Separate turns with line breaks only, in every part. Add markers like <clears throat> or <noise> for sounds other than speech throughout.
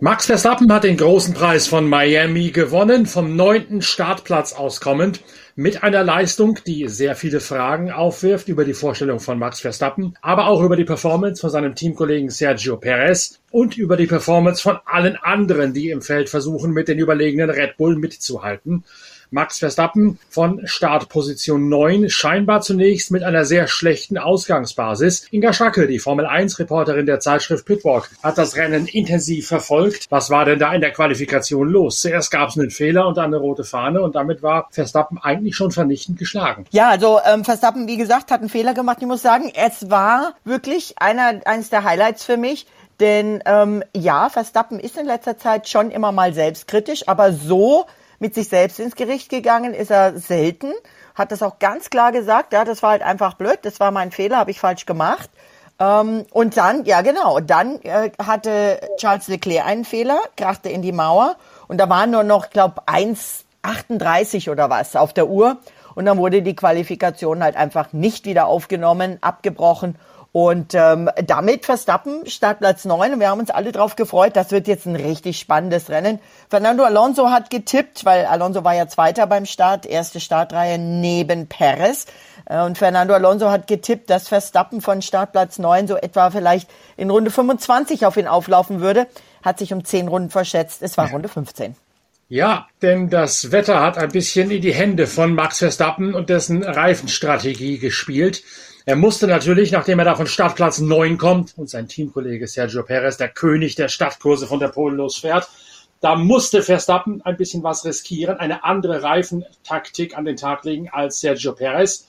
Max Verstappen hat den großen Preis von Miami gewonnen, vom neunten Startplatz aus kommend, mit einer Leistung, die sehr viele Fragen aufwirft über die Vorstellung von Max Verstappen, aber auch über die Performance von seinem Teamkollegen Sergio Perez und über die Performance von allen anderen, die im Feld versuchen, mit den überlegenen Red Bull mitzuhalten. Max Verstappen von Startposition 9, scheinbar zunächst mit einer sehr schlechten Ausgangsbasis. Inga Schacke, die Formel 1 Reporterin der Zeitschrift Pitwalk, hat das Rennen intensiv verfolgt. Was war denn da in der Qualifikation los? Zuerst gab es einen Fehler und dann eine rote Fahne und damit war Verstappen eigentlich schon vernichtend geschlagen.
Ja, also ähm, Verstappen, wie gesagt, hat einen Fehler gemacht. Ich muss sagen, es war wirklich einer, eines der Highlights für mich. Denn ähm, ja, Verstappen ist in letzter Zeit schon immer mal selbstkritisch, aber so mit sich selbst ins Gericht gegangen ist er selten, hat das auch ganz klar gesagt, ja, das war halt einfach blöd, das war mein Fehler, habe ich falsch gemacht. Ähm, und dann, ja genau, dann äh, hatte Charles Leclerc einen Fehler, krachte in die Mauer und da waren nur noch, glaube 1,38 oder was auf der Uhr. Und dann wurde die Qualifikation halt einfach nicht wieder aufgenommen, abgebrochen und ähm, damit Verstappen Startplatz 9 und wir haben uns alle drauf gefreut. Das wird jetzt ein richtig spannendes Rennen. Fernando Alonso hat getippt, weil Alonso war ja Zweiter beim Start, erste Startreihe neben Perez. Äh, und Fernando Alonso hat getippt, dass Verstappen von Startplatz 9 so etwa vielleicht in Runde 25 auf ihn auflaufen würde. Hat sich um 10 Runden verschätzt. Es war Runde 15.
Ja, denn das Wetter hat ein bisschen in die Hände von Max Verstappen und dessen Reifenstrategie gespielt. Er musste natürlich, nachdem er da von Startplatz 9 kommt und sein Teamkollege Sergio Perez, der König der Stadtkurse von der Polen losfährt, da musste Verstappen ein bisschen was riskieren, eine andere Reifentaktik an den Tag legen als Sergio Perez.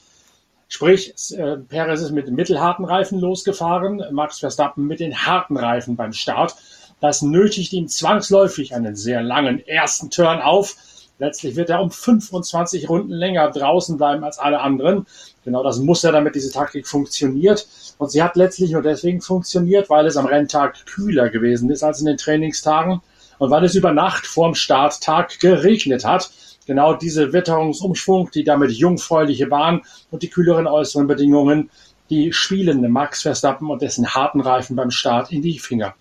Sprich, äh, Perez ist mit mittelharten Reifen losgefahren, Max Verstappen mit den harten Reifen beim Start. Das nötigt ihm zwangsläufig einen sehr langen ersten Turn auf, Letztlich wird er um 25 Runden länger draußen bleiben als alle anderen. Genau das muss er, damit diese Taktik funktioniert. Und sie hat letztlich nur deswegen funktioniert, weil es am Renntag kühler gewesen ist als in den Trainingstagen und weil es über Nacht vorm Starttag geregnet hat. Genau diese Witterungsumschwung, die damit jungfräuliche Bahn und die kühleren äußeren Bedingungen, die spielen Max Verstappen und dessen harten Reifen beim Start in die Finger.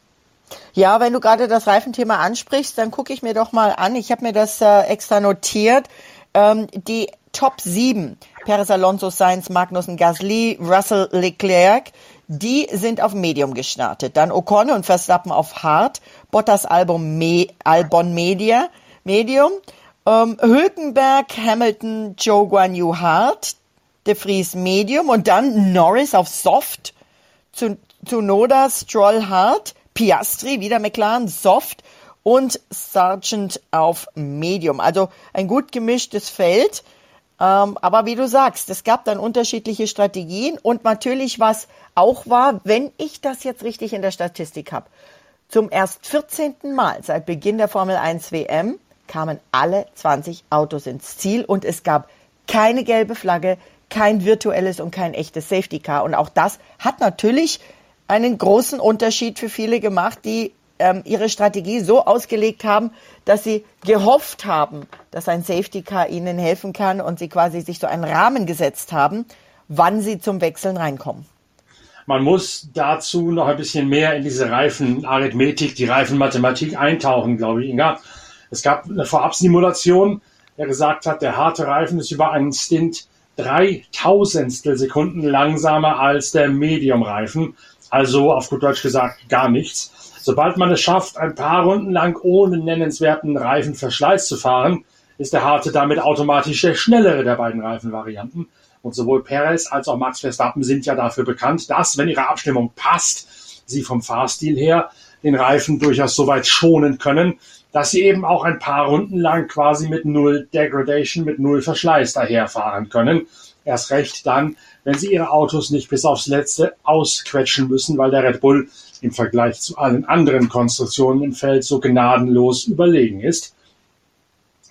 Ja, wenn du gerade das Reifenthema ansprichst, dann gucke ich mir doch mal an. Ich habe mir das äh, extra notiert. Ähm, die Top 7, Perez Alonso, Sainz, Magnussen, Gasly, Russell, Leclerc, die sind auf Medium gestartet. Dann Ocon und Verstappen auf Hard, Bottas Album Me Albon Media, Medium, ähm, Hülkenberg, Hamilton, Joe Guan Yu Hard, De Vries Medium und dann Norris auf Soft, Tsunoda, Stroll Hard, Piastri, wieder McLaren, Soft und Sargent auf Medium. Also ein gut gemischtes Feld. Ähm, aber wie du sagst, es gab dann unterschiedliche Strategien und natürlich was auch war, wenn ich das jetzt richtig in der Statistik habe, zum erst 14. Mal seit Beginn der Formel 1 WM kamen alle 20 Autos ins Ziel und es gab keine gelbe Flagge, kein virtuelles und kein echtes Safety Car. Und auch das hat natürlich einen großen Unterschied für viele gemacht, die ähm, ihre Strategie so ausgelegt haben, dass sie gehofft haben, dass ein Safety Car ihnen helfen kann und sie quasi sich so einen Rahmen gesetzt haben, wann sie zum Wechseln reinkommen.
Man muss dazu noch ein bisschen mehr in diese Reifenarithmetik, die Reifenmathematik eintauchen, glaube ich, Inga. Es gab eine Vorabsimulation, der gesagt hat, der harte Reifen ist über einen Stint drei Tausendstel Sekunden langsamer als der Medium-Reifen. Also auf gut Deutsch gesagt gar nichts. Sobald man es schafft, ein paar Runden lang ohne nennenswerten Reifenverschleiß zu fahren, ist der harte damit automatisch der schnellere der beiden Reifenvarianten. Und sowohl Perez als auch Max Verstappen sind ja dafür bekannt, dass, wenn ihre Abstimmung passt, sie vom Fahrstil her den Reifen durchaus so weit schonen können, dass sie eben auch ein paar Runden lang quasi mit null Degradation, mit null Verschleiß daherfahren können. Erst recht dann, wenn sie ihre Autos nicht bis aufs Letzte ausquetschen müssen, weil der Red Bull im Vergleich zu allen anderen Konstruktionen im Feld so gnadenlos überlegen ist.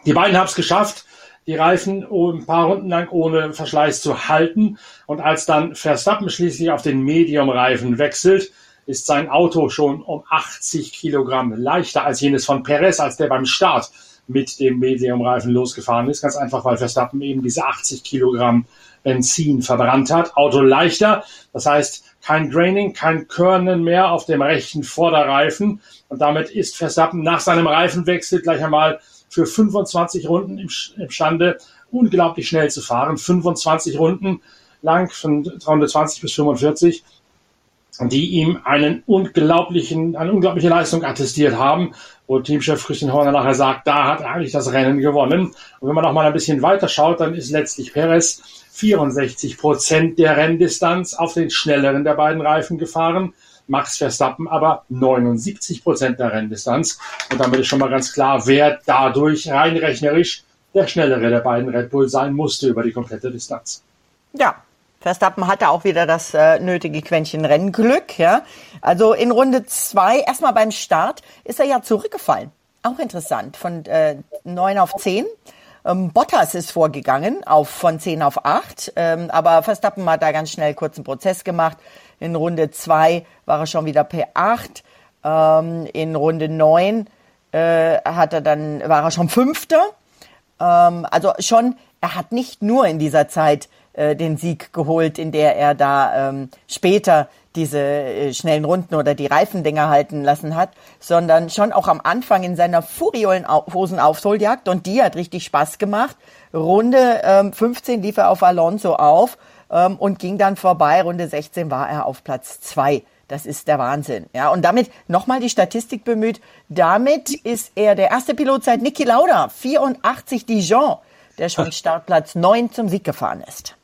Die beiden haben es geschafft, die Reifen ein paar Runden lang ohne Verschleiß zu halten. Und als dann Verstappen schließlich auf den Medium-Reifen wechselt, ist sein Auto schon um 80 Kilogramm leichter als jenes von Perez, als der beim Start mit dem Medium-Reifen losgefahren ist. Ganz einfach, weil Verstappen eben diese 80 Kilogramm Benzin verbrannt hat. Auto leichter. Das heißt, kein Draining, kein Körnen mehr auf dem rechten Vorderreifen. Und damit ist Verstappen nach seinem Reifenwechsel gleich einmal für 25 Runden imstande, unglaublich schnell zu fahren. 25 Runden lang von 320 bis 45 die ihm einen unglaublichen, eine unglaubliche Leistung attestiert haben, wo Teamchef Christian Horner nachher sagt, da hat er eigentlich das Rennen gewonnen. Und wenn man noch mal ein bisschen weiter schaut, dann ist letztlich Perez 64 Prozent der Renndistanz auf den schnelleren der beiden Reifen gefahren. Max Verstappen aber 79 Prozent der Renndistanz. Und damit ist schon mal ganz klar, wer dadurch rein rechnerisch der schnellere der beiden Red Bull sein musste über die komplette Distanz.
Ja, Verstappen hatte auch wieder das äh, nötige Quäntchen Rennglück. Ja? Also in Runde zwei, erstmal beim Start, ist er ja zurückgefallen. Auch interessant, von äh, 9 auf 10. Ähm, Bottas ist vorgegangen auf von 10 auf 8, ähm, aber Verstappen hat da ganz schnell kurzen Prozess gemacht. In Runde 2 war er schon wieder P8. Ähm, in Runde 9 äh, hat er dann, war er schon Fünfter. Ähm, also schon, er hat nicht nur in dieser Zeit äh, den Sieg geholt, in der er da ähm, später diese äh, schnellen Runden oder die Reifendinger halten lassen hat, sondern schon auch am Anfang in seiner furiosen Aufholjagd und die hat richtig Spaß gemacht. Runde ähm, 15 lief er auf Alonso auf ähm, und ging dann vorbei. Runde 16 war er auf Platz 2. Das ist der Wahnsinn. Ja, und damit nochmal die Statistik bemüht. Damit ist er der erste Pilot seit Niki Lauda, 84 Dijon, der schon <laughs> Startplatz 9 zum Sieg gefahren ist.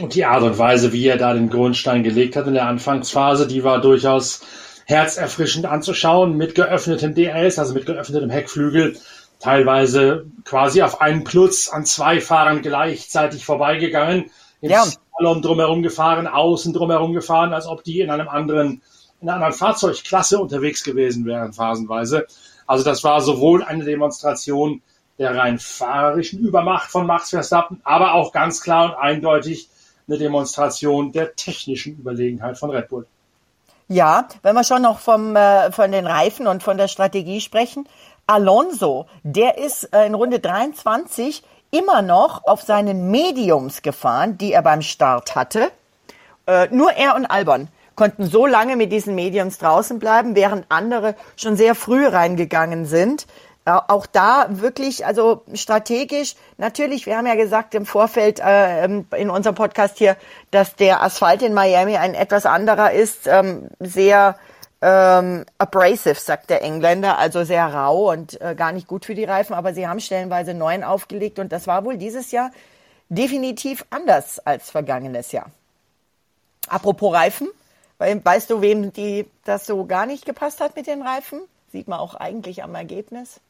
Und die Art und Weise, wie er da den Grundstein gelegt hat in der Anfangsphase, die war durchaus herzerfrischend anzuschauen mit geöffnetem DRS, also mit geöffnetem Heckflügel, teilweise quasi auf einen Plutz an zwei Fahrern gleichzeitig vorbeigegangen, ins ja. Salon drumherum gefahren, außen drumherum gefahren, als ob die in einem anderen, in einer anderen Fahrzeugklasse unterwegs gewesen wären, phasenweise. Also das war sowohl eine Demonstration der rein fahrerischen Übermacht von Max Verstappen, aber auch ganz klar und eindeutig eine Demonstration der technischen Überlegenheit von Red Bull.
Ja, wenn wir schon noch vom, äh, von den Reifen und von der Strategie sprechen, Alonso, der ist äh, in Runde 23 immer noch auf seinen Mediums gefahren, die er beim Start hatte. Äh, nur er und Albon konnten so lange mit diesen Mediums draußen bleiben, während andere schon sehr früh reingegangen sind auch da wirklich, also strategisch, natürlich, wir haben ja gesagt im Vorfeld äh, ähm, in unserem Podcast hier, dass der Asphalt in Miami ein etwas anderer ist, ähm, sehr ähm, abrasive, sagt der Engländer, also sehr rau und äh, gar nicht gut für die Reifen, aber sie haben stellenweise neuen aufgelegt und das war wohl dieses Jahr definitiv anders als vergangenes Jahr. Apropos Reifen, weißt du, wem die das so gar nicht gepasst hat mit den Reifen? Sieht man auch eigentlich am Ergebnis.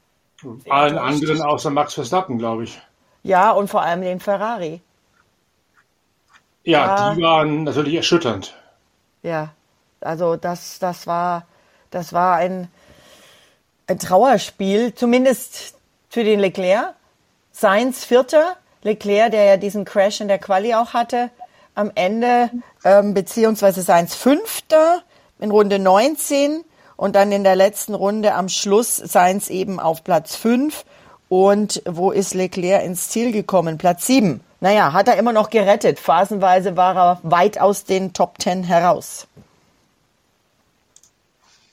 Allen anderen außer Max Verstappen, glaube ich.
Ja, und vor allem den Ferrari.
Ja, ja, die waren natürlich erschütternd.
Ja, also das, das war, das war ein, ein Trauerspiel, zumindest für den Leclerc. Seins Vierter, Leclerc, der ja diesen Crash in der Quali auch hatte, am Ende, ähm, beziehungsweise Seins Fünfter in Runde 19 und dann in der letzten Runde am Schluss seien es eben auf Platz 5. Und wo ist Leclerc ins Ziel gekommen? Platz 7. Naja, hat er immer noch gerettet. Phasenweise war er weit aus den Top 10 heraus.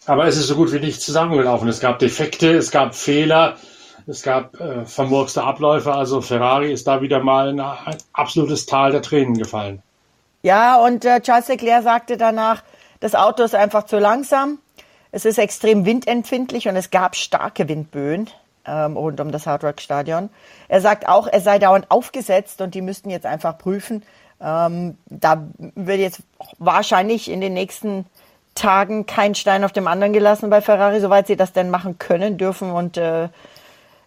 Aber es ist so gut wie nicht zusammengelaufen. Es gab Defekte, es gab Fehler, es gab äh, vermurkste Abläufe. Also Ferrari ist da wieder mal in ein absolutes Tal der Tränen gefallen.
Ja, und äh, Charles Leclerc sagte danach, das Auto ist einfach zu langsam. Es ist extrem windempfindlich und es gab starke Windböen ähm, rund um das Hard Rock Stadion. Er sagt auch, er sei dauernd aufgesetzt und die müssten jetzt einfach prüfen. Ähm, da wird jetzt wahrscheinlich in den nächsten Tagen kein Stein auf dem anderen gelassen bei Ferrari, soweit sie das denn machen können, dürfen und äh,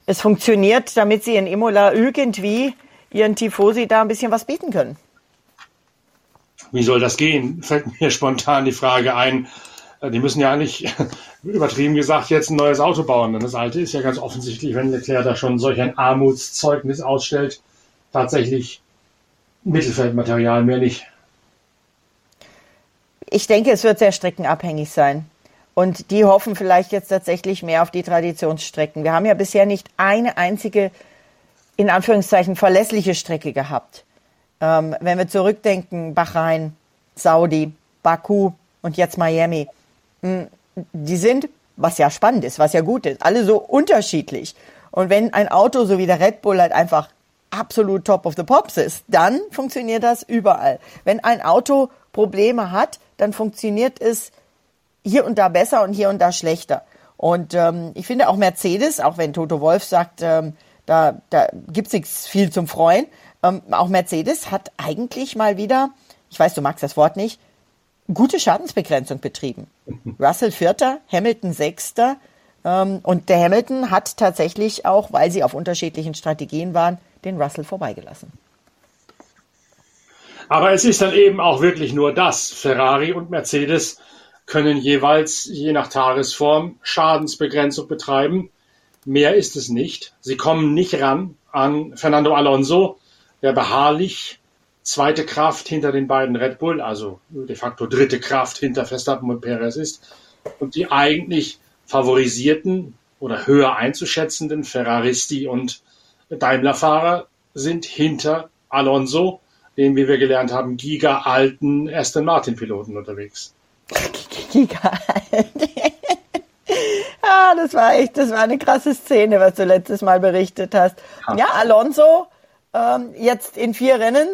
es funktioniert, damit sie in Imola irgendwie ihren Tifosi da ein bisschen was bieten können.
Wie soll das gehen? Fällt mir spontan die Frage ein. Äh, die müssen ja nicht, <laughs> übertrieben gesagt, jetzt ein neues Auto bauen. Denn das alte ist ja ganz offensichtlich, wenn Leclerc da schon solch ein Armutszeugnis ausstellt, tatsächlich Mittelfeldmaterial, mehr nicht.
Ich denke, es wird sehr streckenabhängig sein. Und die hoffen vielleicht jetzt tatsächlich mehr auf die Traditionsstrecken. Wir haben ja bisher nicht eine einzige, in Anführungszeichen, verlässliche Strecke gehabt. Ähm, wenn wir zurückdenken, Bahrain, Saudi, Baku und jetzt Miami. Hm, die sind, was ja spannend ist, was ja gut ist, alle so unterschiedlich. Und wenn ein Auto so wie der Red Bull halt einfach absolut top of the pops ist, dann funktioniert das überall. Wenn ein Auto Probleme hat, dann funktioniert es hier und da besser und hier und da schlechter. Und ähm, ich finde auch Mercedes, auch wenn Toto Wolf sagt, ähm, da, da gibt's nichts viel zum Freuen, ähm, auch Mercedes hat eigentlich mal wieder, ich weiß, du magst das Wort nicht, gute Schadensbegrenzung betrieben. Russell Vierter, Hamilton Sechster. Ähm, und der Hamilton hat tatsächlich auch, weil sie auf unterschiedlichen Strategien waren, den Russell vorbeigelassen.
Aber es ist dann eben auch wirklich nur das. Ferrari und Mercedes können jeweils, je nach Tagesform, Schadensbegrenzung betreiben. Mehr ist es nicht. Sie kommen nicht ran an Fernando Alonso, der beharrlich zweite Kraft hinter den beiden Red Bull, also de facto dritte Kraft hinter Verstappen und Perez ist und die eigentlich favorisierten oder höher einzuschätzenden Ferraristi und Daimler-Fahrer sind hinter Alonso, dem, wie wir gelernt haben, giga-alten Aston Martin-Piloten unterwegs. <laughs>
Giga-alt. <laughs> ah, das war echt, das war eine krasse Szene, was du letztes Mal berichtet hast. Ja, Alonso ähm, jetzt in vier Rennen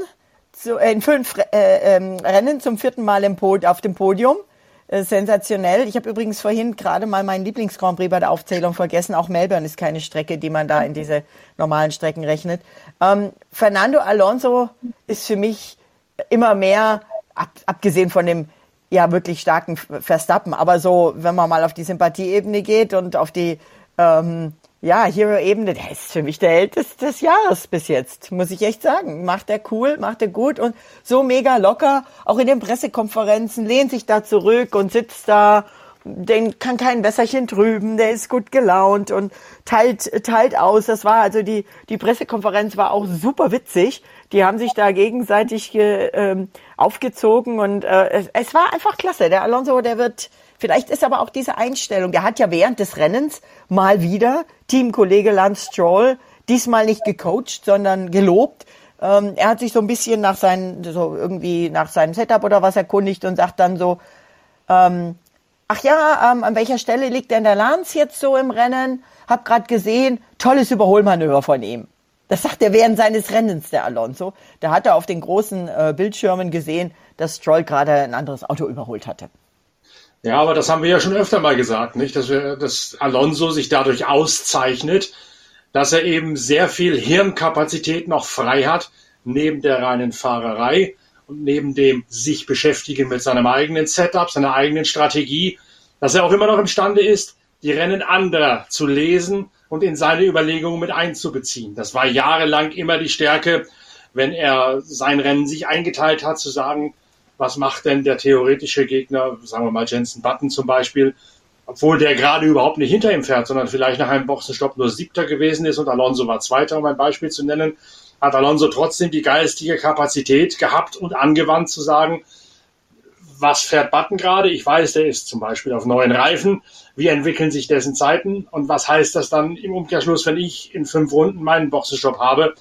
zu, äh, in fünf äh, ähm, Rennen zum vierten Mal im Pod, auf dem Podium. Äh, sensationell. Ich habe übrigens vorhin gerade mal meinen Lieblings-Grand Prix bei der Aufzählung vergessen. Auch Melbourne ist keine Strecke, die man da in diese normalen Strecken rechnet. Ähm, Fernando Alonso ist für mich immer mehr, ab, abgesehen von dem ja wirklich starken Verstappen, aber so, wenn man mal auf die Sympathieebene geht und auf die ähm, ja, Hero-Ebene, der ist für mich der älteste des Jahres bis jetzt, muss ich echt sagen. Macht er cool, macht er gut und so mega locker. Auch in den Pressekonferenzen lehnt sich da zurück und sitzt da, den kann kein Wässerchen trüben, der ist gut gelaunt und teilt, teilt aus. Das war also die, die Pressekonferenz war auch super witzig. Die haben sich da gegenseitig ge, ähm, aufgezogen und äh, es, es war einfach klasse. Der Alonso, der wird, Vielleicht ist aber auch diese Einstellung, der hat ja während des Rennens mal wieder Teamkollege Lance Stroll diesmal nicht gecoacht, sondern gelobt. Ähm, er hat sich so ein bisschen nach seinem, so irgendwie nach seinem Setup oder was erkundigt und sagt dann so, ähm, ach ja, ähm, an welcher Stelle liegt denn der Lance jetzt so im Rennen? Hab gerade gesehen, tolles Überholmanöver von ihm. Das sagt er während seines Rennens, der Alonso. Da hat er auf den großen äh, Bildschirmen gesehen, dass Stroll gerade ein anderes Auto überholt hatte.
Ja, aber das haben wir ja schon öfter mal gesagt, nicht? Dass wir, dass Alonso sich dadurch auszeichnet, dass er eben sehr viel Hirnkapazität noch frei hat, neben der reinen Fahrerei und neben dem sich beschäftigen mit seinem eigenen Setup, seiner eigenen Strategie, dass er auch immer noch imstande ist, die Rennen anderer zu lesen und in seine Überlegungen mit einzubeziehen. Das war jahrelang immer die Stärke, wenn er sein Rennen sich eingeteilt hat, zu sagen, was macht denn der theoretische Gegner, sagen wir mal Jensen Button zum Beispiel, obwohl der gerade überhaupt nicht hinter ihm fährt, sondern vielleicht nach einem Boxenstopp nur Siebter gewesen ist und Alonso war Zweiter, um ein Beispiel zu nennen, hat Alonso trotzdem die geistige Kapazität gehabt und angewandt zu sagen, was fährt Button gerade? Ich weiß, der ist zum Beispiel auf neuen Reifen. Wie entwickeln sich dessen Zeiten? Und was heißt das dann im Umkehrschluss, wenn ich in fünf Runden meinen Boxenstopp habe?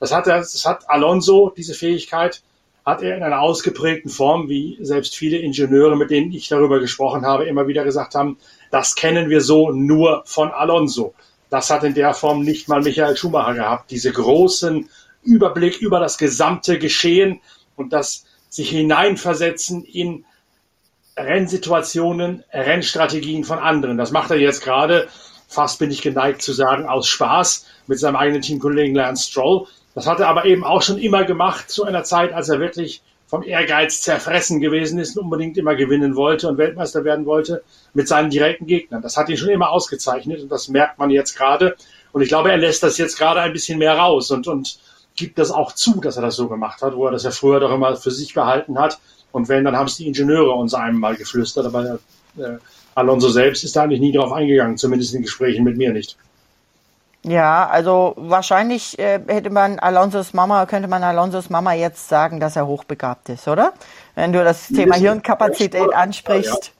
Das hat, das hat Alonso, diese Fähigkeit, hat er in einer ausgeprägten Form, wie selbst viele Ingenieure, mit denen ich darüber gesprochen habe, immer wieder gesagt haben, das kennen wir so nur von Alonso. Das hat in der Form nicht mal Michael Schumacher gehabt. Diese großen Überblick über das gesamte Geschehen und das sich hineinversetzen in Rennsituationen, Rennstrategien von anderen. Das macht er jetzt gerade, fast bin ich geneigt zu sagen, aus Spaß mit seinem eigenen Teamkollegen Lance Stroll. Das hat er aber eben auch schon immer gemacht, zu einer Zeit, als er wirklich vom Ehrgeiz zerfressen gewesen ist und unbedingt immer gewinnen wollte und Weltmeister werden wollte mit seinen direkten Gegnern. Das hat ihn schon immer ausgezeichnet und das merkt man jetzt gerade. Und ich glaube, er lässt das jetzt gerade ein bisschen mehr raus und, und gibt das auch zu, dass er das so gemacht hat, wo er das ja früher doch immer für sich behalten hat. Und wenn, dann haben es die Ingenieure uns einmal geflüstert, aber äh, Alonso selbst ist da eigentlich nie drauf eingegangen, zumindest in Gesprächen mit mir nicht.
Ja, also wahrscheinlich äh, hätte man Alonsos Mama, könnte man Alonsos Mama jetzt sagen, dass er hochbegabt ist, oder? Wenn du das Thema Hirnkapazität ansprichst.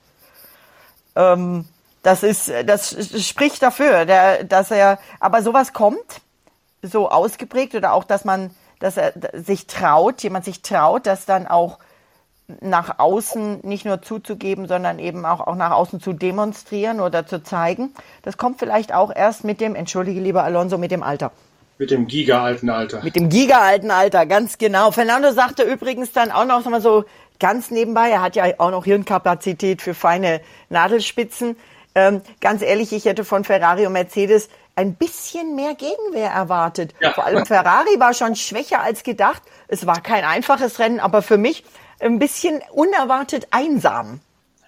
Ähm, das ist, das spricht dafür, der, dass er, aber sowas kommt, so ausgeprägt oder auch, dass man, dass er sich traut, jemand sich traut, das dann auch nach außen nicht nur zuzugeben, sondern eben auch, auch nach außen zu demonstrieren oder zu zeigen. Das kommt vielleicht auch erst mit dem, entschuldige lieber Alonso, mit dem Alter.
Mit dem giga-alten Alter.
Mit dem giga-alten Alter, ganz genau. Fernando sagte übrigens dann auch noch mal so ganz nebenbei, er hat ja auch noch Hirnkapazität für feine Nadelspitzen. Ähm, ganz ehrlich, ich hätte von Ferrari und Mercedes ein bisschen mehr Gegenwehr erwartet. Ja. Vor allem Ferrari war schon schwächer als gedacht. Es war kein einfaches Rennen, aber für mich ein bisschen unerwartet einsam.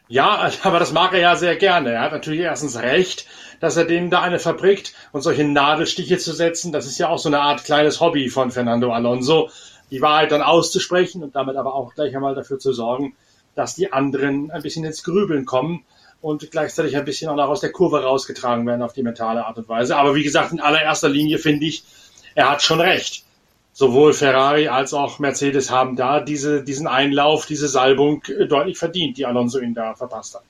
Ja, <laughs> aber das mag er ja sehr gerne. Er hat natürlich erstens recht, dass er denen da eine verbringt und solche Nadelstiche zu setzen, das ist ja auch so eine Art kleines Hobby von Fernando Alonso, die Wahrheit dann auszusprechen und damit aber auch gleich einmal dafür zu sorgen, dass die anderen ein bisschen ins Grübeln kommen und gleichzeitig ein bisschen auch noch aus der Kurve rausgetragen werden auf die mentale Art und Weise. Aber wie gesagt, in allererster Linie finde ich, er hat schon recht sowohl Ferrari als auch Mercedes haben da diese, diesen Einlauf, diese Salbung äh, deutlich verdient, die Alonso ihn da verpasst hat.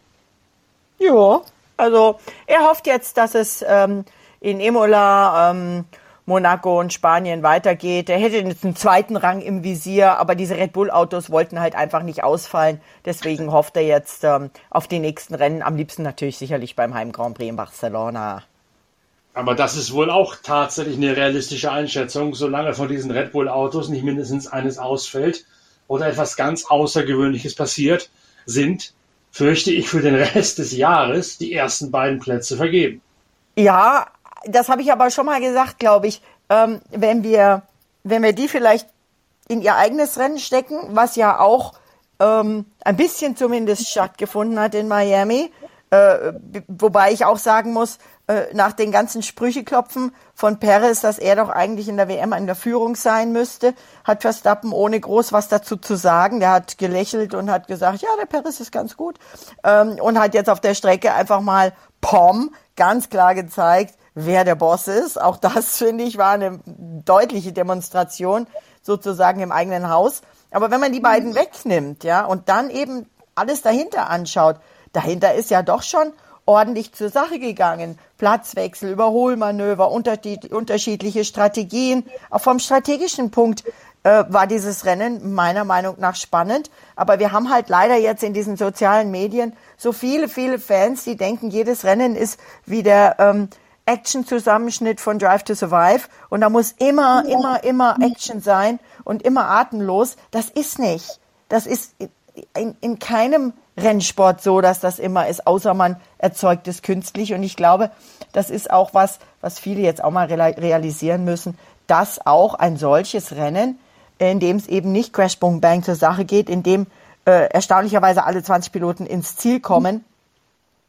Ja, also er hofft jetzt, dass es ähm, in Imola, ähm, Monaco und Spanien weitergeht. Er hätte jetzt einen zweiten Rang im Visier, aber diese Red Bull-Autos wollten halt einfach nicht ausfallen. Deswegen hofft er jetzt ähm, auf die nächsten Rennen. Am liebsten natürlich sicherlich beim Heim Grand Prix in Barcelona.
Aber das ist wohl auch tatsächlich eine realistische Einschätzung, solange von diesen Red Bull Autos nicht mindestens eines ausfällt oder etwas ganz Außergewöhnliches passiert, sind, fürchte ich, für den Rest des Jahres die ersten beiden Plätze vergeben.
Ja, das habe ich aber schon mal gesagt, glaube ich. Ähm, wenn wir, wenn wir die vielleicht in ihr eigenes Rennen stecken, was ja auch ähm, ein bisschen zumindest stattgefunden hat in Miami, äh, wobei ich auch sagen muss, äh, nach den ganzen Sprücheklopfen von Perez, dass er doch eigentlich in der WM in der Führung sein müsste, hat Verstappen ohne groß was dazu zu sagen. Der hat gelächelt und hat gesagt, ja, der Perez ist ganz gut. Ähm, und hat jetzt auf der Strecke einfach mal Pom ganz klar gezeigt, wer der Boss ist. Auch das, <laughs> finde ich, war eine deutliche Demonstration sozusagen im eigenen Haus. Aber wenn man die beiden wegnimmt, ja, und dann eben alles dahinter anschaut, dahinter ist ja doch schon ordentlich zur Sache gegangen. Platzwechsel, Überholmanöver, unterschiedliche Strategien. Auch vom strategischen Punkt äh, war dieses Rennen meiner Meinung nach spannend. Aber wir haben halt leider jetzt in diesen sozialen Medien so viele, viele Fans, die denken, jedes Rennen ist wie der ähm, Action-Zusammenschnitt von Drive to Survive. Und da muss immer, immer, immer Action sein und immer atemlos. Das ist nicht. Das ist in, in keinem Rennsport so, dass das immer ist, außer man erzeugt es künstlich. Und ich glaube, das ist auch was, was viele jetzt auch mal realisieren müssen, dass auch ein solches Rennen, in dem es eben nicht Crash Boom Bang zur Sache geht, in dem äh, erstaunlicherweise alle 20 Piloten ins Ziel kommen,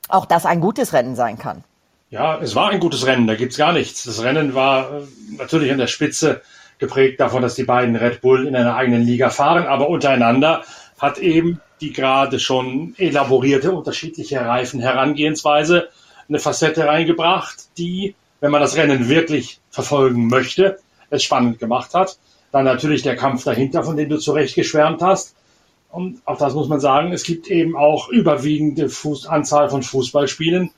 auch das ein gutes Rennen sein kann.
Ja, es war ein gutes Rennen, da gibt's gar nichts. Das Rennen war äh, natürlich an der Spitze geprägt davon, dass die beiden Red Bull in einer eigenen Liga fahren, aber untereinander hat eben die gerade schon elaborierte unterschiedliche Reifenherangehensweise eine Facette reingebracht, die, wenn man das Rennen wirklich verfolgen möchte, es spannend gemacht hat. Dann natürlich der Kampf dahinter, von dem du zu Recht geschwärmt hast. Und auch das muss man sagen, es gibt eben auch überwiegende Fuß Anzahl von Fußballspielen,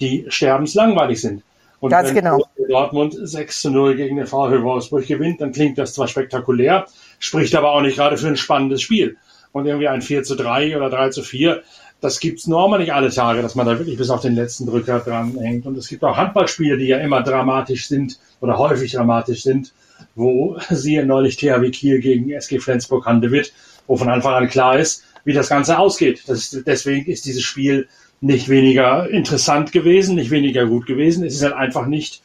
die sterbenslangweilig sind. Und
Ganz wenn genau.
Dortmund 6 zu 0 gegen den VfL Wolfsburg gewinnt, dann klingt das zwar spektakulär, spricht aber auch nicht gerade für ein spannendes Spiel und irgendwie ein 4 zu 3 oder 3 zu 4. Das gibt's normal nicht alle Tage, dass man da wirklich bis auf den letzten Drücker dran hängt. Und es gibt auch Handballspiele, die ja immer dramatisch sind oder häufig dramatisch sind, wo <laughs> siehe neulich THW Kiel gegen SG Flensburg-Handewitt, wo von Anfang an klar ist, wie das Ganze ausgeht. Das ist, deswegen ist dieses Spiel nicht weniger interessant gewesen, nicht weniger gut gewesen. Es ist halt einfach nicht,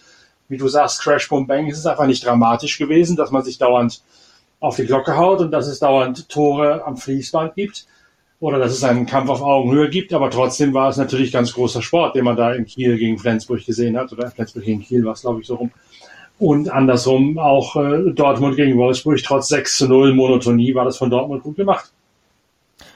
wie du sagst, Crash Boom Bang, es ist einfach nicht dramatisch gewesen, dass man sich dauernd auf die Glocke haut und dass es dauernd Tore am Fließband gibt oder dass es einen Kampf auf Augenhöhe gibt. Aber trotzdem war es natürlich ganz großer Sport, den man da in Kiel gegen Flensburg gesehen hat oder Flensburg gegen Kiel war es, glaube ich, so rum. Und andersrum auch äh, Dortmund gegen Wolfsburg, trotz 6 zu 0 Monotonie war das von Dortmund gut gemacht.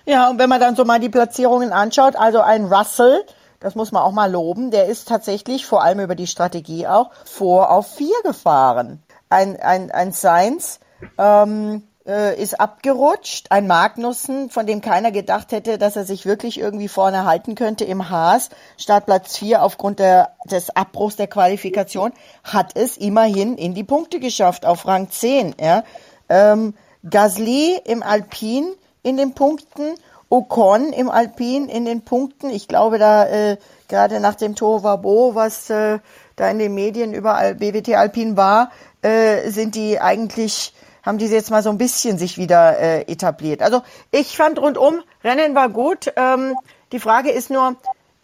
Ja, und wenn man dann so mal die Platzierungen anschaut, also ein Russell, das muss man auch mal loben, der ist tatsächlich, vor allem über die Strategie auch, vor auf vier gefahren. Ein, ein, ein Sainz, ähm, äh, ist abgerutscht. Ein Magnussen, von dem keiner gedacht hätte, dass er sich wirklich irgendwie vorne halten könnte im Haas. Startplatz 4 aufgrund der, des Abbruchs der Qualifikation hat es immerhin in die Punkte geschafft auf Rang 10. Ja. Ähm, Gasly im Alpin in den Punkten. Ocon im Alpin in den Punkten. Ich glaube, da äh, gerade nach dem Tovabo, was äh, da in den Medien überall BWT Alpin war, äh, sind die eigentlich haben die jetzt mal so ein bisschen sich wieder äh, etabliert. Also ich fand rundum, Rennen war gut. Ähm, die Frage ist nur,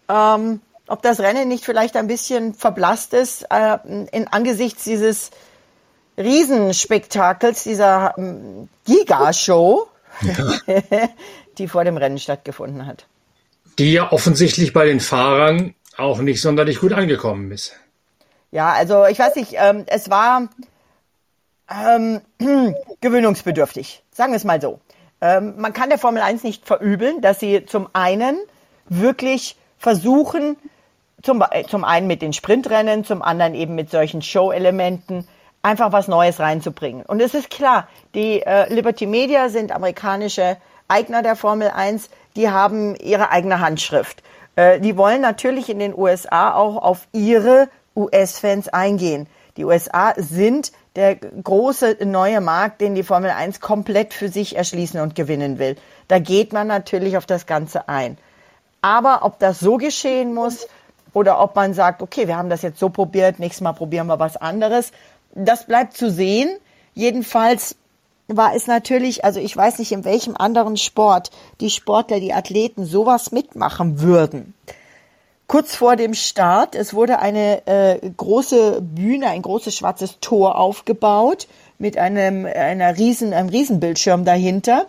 ähm, ob das Rennen nicht vielleicht ein bisschen verblasst ist äh, in angesichts dieses Riesenspektakels, dieser ähm, Gigashow, ja. <laughs> die vor dem Rennen stattgefunden hat.
Die ja offensichtlich bei den Fahrern auch nicht sonderlich gut angekommen ist.
Ja, also ich weiß nicht, ähm, es war ähm, <clears throat> gewöhnungsbedürftig, sagen wir es mal so. Ähm, man kann der Formel 1 nicht verübeln, dass sie zum einen wirklich versuchen, zum, äh, zum einen mit den Sprintrennen, zum anderen eben mit solchen Show-Elementen, einfach was Neues reinzubringen. Und es ist klar, die äh, Liberty Media sind amerikanische Eigner der Formel 1, die haben ihre eigene Handschrift. Äh, die wollen natürlich in den USA auch auf ihre US-Fans eingehen. Die USA sind der große neue Markt, den die Formel 1 komplett für sich erschließen und gewinnen will. Da geht man natürlich auf das Ganze ein. Aber ob das so geschehen muss oder ob man sagt, okay, wir haben das jetzt so probiert, nächstes Mal probieren wir was anderes, das bleibt zu sehen. Jedenfalls war es natürlich, also ich weiß nicht, in welchem anderen Sport die Sportler, die Athleten sowas mitmachen würden. Kurz vor dem Start, es wurde eine äh, große Bühne, ein großes schwarzes Tor aufgebaut mit einem, einer riesen, einem Riesenbildschirm dahinter.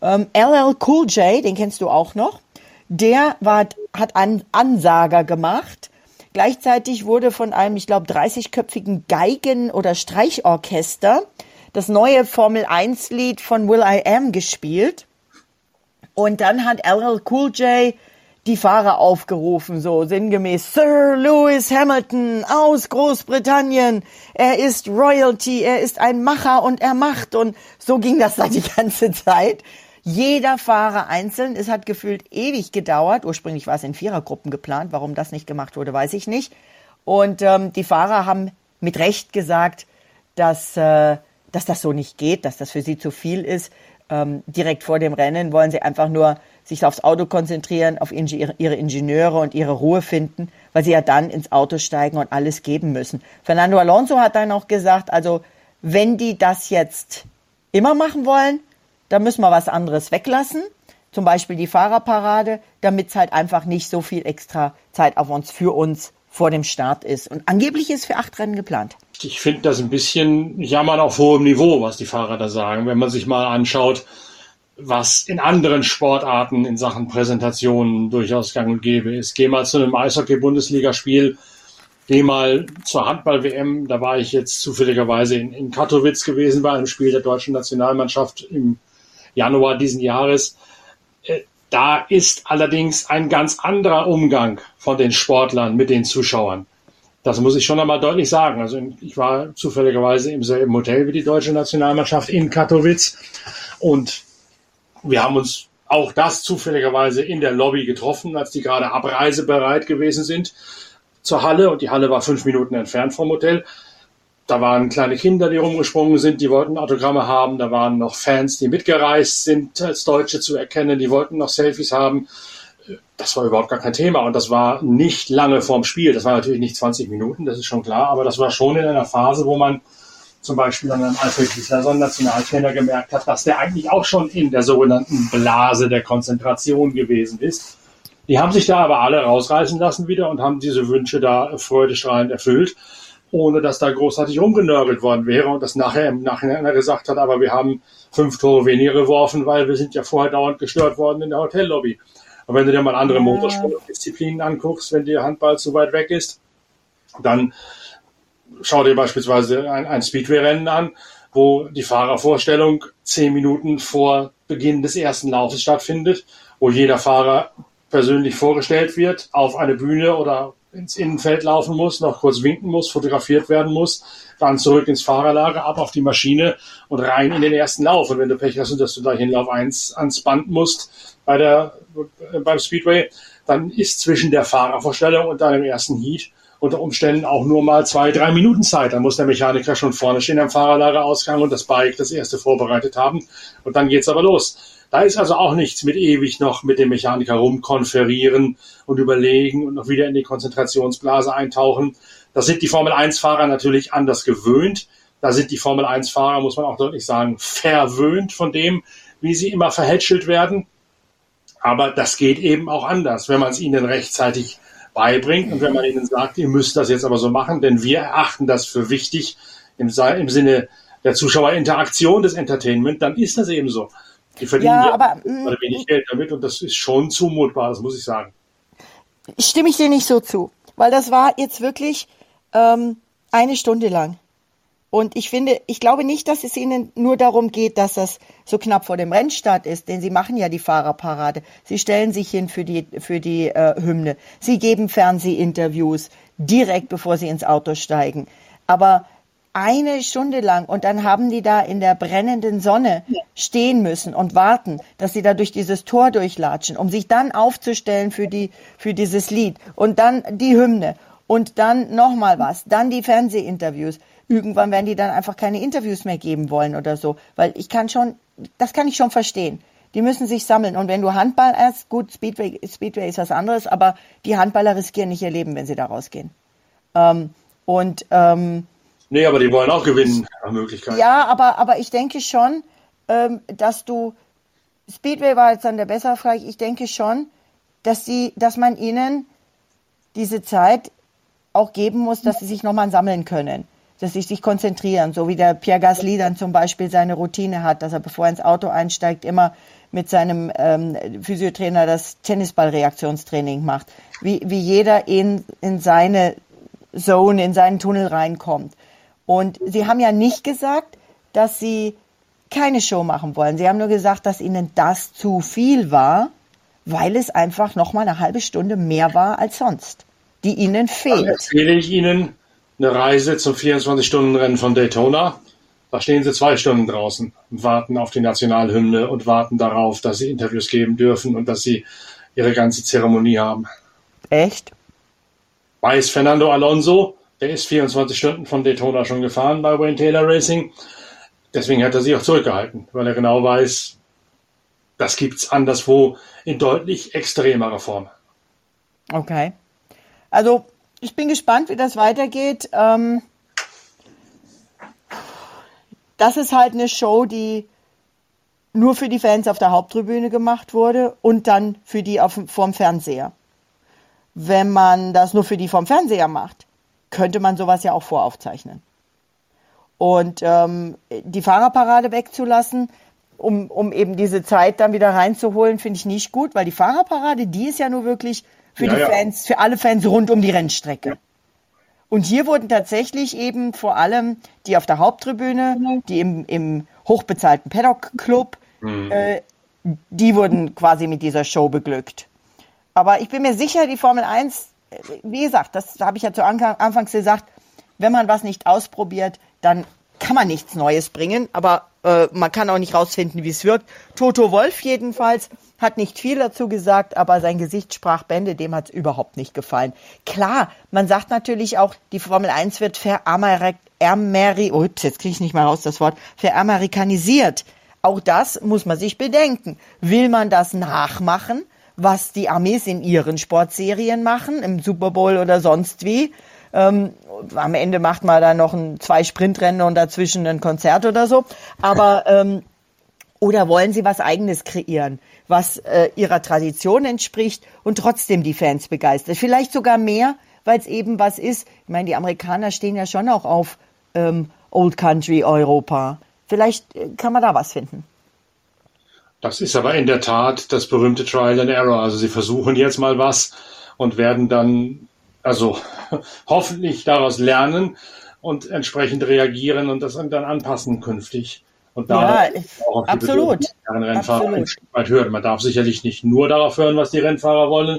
Ähm, LL Cool J, den kennst du auch noch, der war, hat einen Ansager gemacht Gleichzeitig wurde von einem, ich glaube, 30-köpfigen Geigen- oder Streichorchester das neue Formel 1-Lied von Will I Am gespielt. Und dann hat LL Cool J die Fahrer aufgerufen, so sinngemäß, Sir Lewis Hamilton aus Großbritannien, er ist Royalty, er ist ein Macher und er macht und so ging das dann die ganze Zeit. Jeder Fahrer einzeln. Es hat gefühlt ewig gedauert. Ursprünglich war es in Vierergruppen geplant. Warum das nicht gemacht wurde, weiß ich nicht. Und ähm, die Fahrer haben mit Recht gesagt, dass, äh, dass das so nicht geht, dass das für sie zu viel ist. Ähm, direkt vor dem Rennen wollen sie einfach nur sich aufs Auto konzentrieren, auf ihre Ingenieure und ihre Ruhe finden, weil sie ja dann ins Auto steigen und alles geben müssen. Fernando Alonso hat dann auch gesagt, also wenn die das jetzt immer machen wollen, da müssen wir was anderes weglassen, zum Beispiel die Fahrerparade, damit es halt einfach nicht so viel extra Zeit auf uns für uns vor dem Start ist. Und angeblich ist für acht Rennen geplant.
Ich finde das ein bisschen jammern auf hohem Niveau, was die Fahrer da sagen. Wenn man sich mal anschaut, was in anderen Sportarten in Sachen Präsentationen durchaus gang und gäbe ist. Geh mal zu einem Eishockey-Bundesligaspiel, geh mal zur Handball-WM. Da war ich jetzt zufälligerweise in, in Katowice gewesen bei einem Spiel der deutschen Nationalmannschaft im Januar diesen Jahres. Äh, da ist allerdings ein ganz anderer Umgang von den Sportlern mit den Zuschauern. Das muss ich schon einmal deutlich sagen. Also ich war zufälligerweise im selben Hotel wie die deutsche Nationalmannschaft in Katowice und wir haben uns auch das zufälligerweise in der Lobby getroffen, als die gerade abreisebereit gewesen sind zur Halle und die Halle war fünf Minuten entfernt vom Hotel. Da waren kleine Kinder, die rumgesprungen sind, die wollten Autogramme haben. Da waren noch Fans, die mitgereist sind, als Deutsche zu erkennen, die wollten noch Selfies haben. Das war überhaupt gar kein Thema. Und das war nicht lange vorm Spiel. Das war natürlich nicht 20 Minuten, das ist schon klar. Aber das war schon in einer Phase, wo man zum Beispiel an einem Alfred Giesler, so einem Nationaltrainer, gemerkt hat, dass der eigentlich auch schon in der sogenannten Blase der Konzentration gewesen ist. Die haben sich da aber alle rausreißen lassen wieder und haben diese Wünsche da freudestrahlend erfüllt ohne dass da großartig rumgenörgelt worden wäre und das nachher im Nachhinein gesagt hat, aber wir haben fünf Tore weniger geworfen, weil wir sind ja vorher dauernd gestört worden in der Hotellobby. Und wenn du dir mal andere Motorsportdisziplinen anguckst, wenn dir Handball zu weit weg ist, dann schau dir beispielsweise ein, ein Speedway-Rennen an, wo die Fahrervorstellung zehn Minuten vor Beginn des ersten Laufes stattfindet, wo jeder Fahrer persönlich vorgestellt wird auf eine Bühne oder ins Innenfeld laufen muss, noch kurz winken muss, fotografiert werden muss, dann zurück ins Fahrerlager, ab auf die Maschine und rein in den ersten Lauf. Und wenn du Pech hast und dass du da Hinlauf 1 ans Band musst bei der, beim Speedway, dann ist zwischen der Fahrervorstellung und deinem ersten Heat unter Umständen auch nur mal zwei, drei Minuten Zeit. Dann muss der Mechaniker schon vorne stehen am Fahrerlagerausgang und das Bike das erste vorbereitet haben. Und dann geht's aber los. Da ist also auch nichts mit ewig noch mit dem Mechaniker rumkonferieren und überlegen und noch wieder in die Konzentrationsblase eintauchen. Das sind die Formel 1-Fahrer natürlich anders gewöhnt. Da sind die Formel 1-Fahrer, muss man auch deutlich sagen, verwöhnt von dem, wie sie immer verhätschelt werden. Aber das geht eben auch anders, wenn man es ihnen rechtzeitig beibringt und wenn man ihnen sagt, ihr müsst das jetzt aber so machen, denn wir erachten das für wichtig im, im Sinne der Zuschauerinteraktion des Entertainment, dann ist das eben so. Die verdienen ja, aber, ja wenig Geld damit und das ist schon zumutbar, das muss ich sagen.
Stimme ich dir nicht so zu, weil das war jetzt wirklich ähm, eine Stunde lang. Und ich finde, ich glaube nicht, dass es ihnen nur darum geht, dass das so knapp vor dem Rennstart ist, denn sie machen ja die Fahrerparade. Sie stellen sich hin für die, für die äh, Hymne. Sie geben Fernsehinterviews direkt bevor sie ins Auto steigen. Aber eine Stunde lang und dann haben die da in der brennenden Sonne stehen müssen und warten, dass sie da durch dieses Tor durchlatschen, um sich dann aufzustellen für die, für dieses Lied und dann die Hymne und dann nochmal was, dann die Fernsehinterviews. Irgendwann werden die dann einfach keine Interviews mehr geben wollen oder so, weil ich kann schon, das kann ich schon verstehen. Die müssen sich sammeln. Und wenn du Handball erst, gut, Speedway, Speedway ist was anderes, aber die Handballer riskieren nicht ihr Leben, wenn sie da rausgehen. Ähm, und ähm,
Nee, aber die wollen auch gewinnen, nach Möglichkeit.
Ja, aber, aber ich denke schon, ähm, dass du, Speedway war jetzt dann der bessere Frage, ich denke schon, dass sie, dass man ihnen diese Zeit auch geben muss, dass sie sich nochmal sammeln können, dass sie sich konzentrieren, so wie der Pierre Gasly dann zum Beispiel seine Routine hat, dass er bevor er ins Auto einsteigt, immer mit seinem ähm, Physiotrainer das Tennisballreaktionstraining macht, wie, wie jeder in, in seine Zone, in seinen Tunnel reinkommt. Und sie haben ja nicht gesagt, dass sie keine Show machen wollen. Sie haben nur gesagt, dass ihnen das zu viel war, weil es einfach noch mal eine halbe Stunde mehr war als sonst, die ihnen fehlt. Dann
empfehle ich Ihnen eine Reise zum 24-Stunden-Rennen von Daytona. Da stehen Sie zwei Stunden draußen und warten auf die Nationalhymne und warten darauf, dass Sie Interviews geben dürfen und dass Sie Ihre ganze Zeremonie haben.
Echt?
Weiß Fernando Alonso, der ist 24 Stunden von Daytona schon gefahren bei Wayne Taylor Racing. Deswegen hat er sich auch zurückgehalten, weil er genau weiß, das gibt's anderswo in deutlich extremerer Form.
Okay. Also, ich bin gespannt, wie das weitergeht. Ähm, das ist halt eine Show, die nur für die Fans auf der Haupttribüne gemacht wurde und dann für die auf, vorm Fernseher. Wenn man das nur für die vom Fernseher macht, könnte man sowas ja auch voraufzeichnen. Und ähm, die Fahrerparade wegzulassen, um, um eben diese Zeit dann wieder reinzuholen, finde ich nicht gut, weil die Fahrerparade, die ist ja nur wirklich für ja, die ja. Fans, für alle Fans rund um die Rennstrecke. Ja. Und hier wurden tatsächlich eben vor allem die auf der Haupttribüne, die im, im hochbezahlten Paddock Club, mhm. äh, die wurden quasi mit dieser Show beglückt. Aber ich bin mir sicher, die Formel 1 wie gesagt, das habe ich ja zu Anfangs gesagt, wenn man was nicht ausprobiert, dann kann man nichts Neues bringen, aber äh, man kann auch nicht rausfinden, wie es wirkt. Toto Wolf jedenfalls hat nicht viel dazu gesagt, aber sein Gesicht sprach Bände, dem hat es überhaupt nicht gefallen. Klar, man sagt natürlich auch, die Formel 1 wird verameri oh, jetzt kriege ich nicht mal raus das Wort, veramerikanisiert. Auch das muss man sich bedenken. Will man das nachmachen? was die Amis in ihren Sportserien machen, im Super Bowl oder sonst wie. Ähm, am Ende macht man da noch ein, zwei Sprintrennen und dazwischen ein Konzert oder so. Aber ähm, oder wollen sie was Eigenes kreieren, was äh, ihrer Tradition entspricht und trotzdem die Fans begeistert? Vielleicht sogar mehr, weil es eben was ist. Ich meine, die Amerikaner stehen ja schon auch auf ähm, Old Country Europa. Vielleicht äh, kann man da was finden.
Das ist aber in der Tat das berühmte Trial and Error. Also sie versuchen jetzt mal was und werden dann, also <laughs> hoffentlich daraus lernen und entsprechend reagieren und das dann anpassen künftig. Und
da ja, auch auf die absolut.
Rennfahrer absolut. ein Stück weit hören. Man darf sicherlich nicht nur darauf hören, was die Rennfahrer wollen,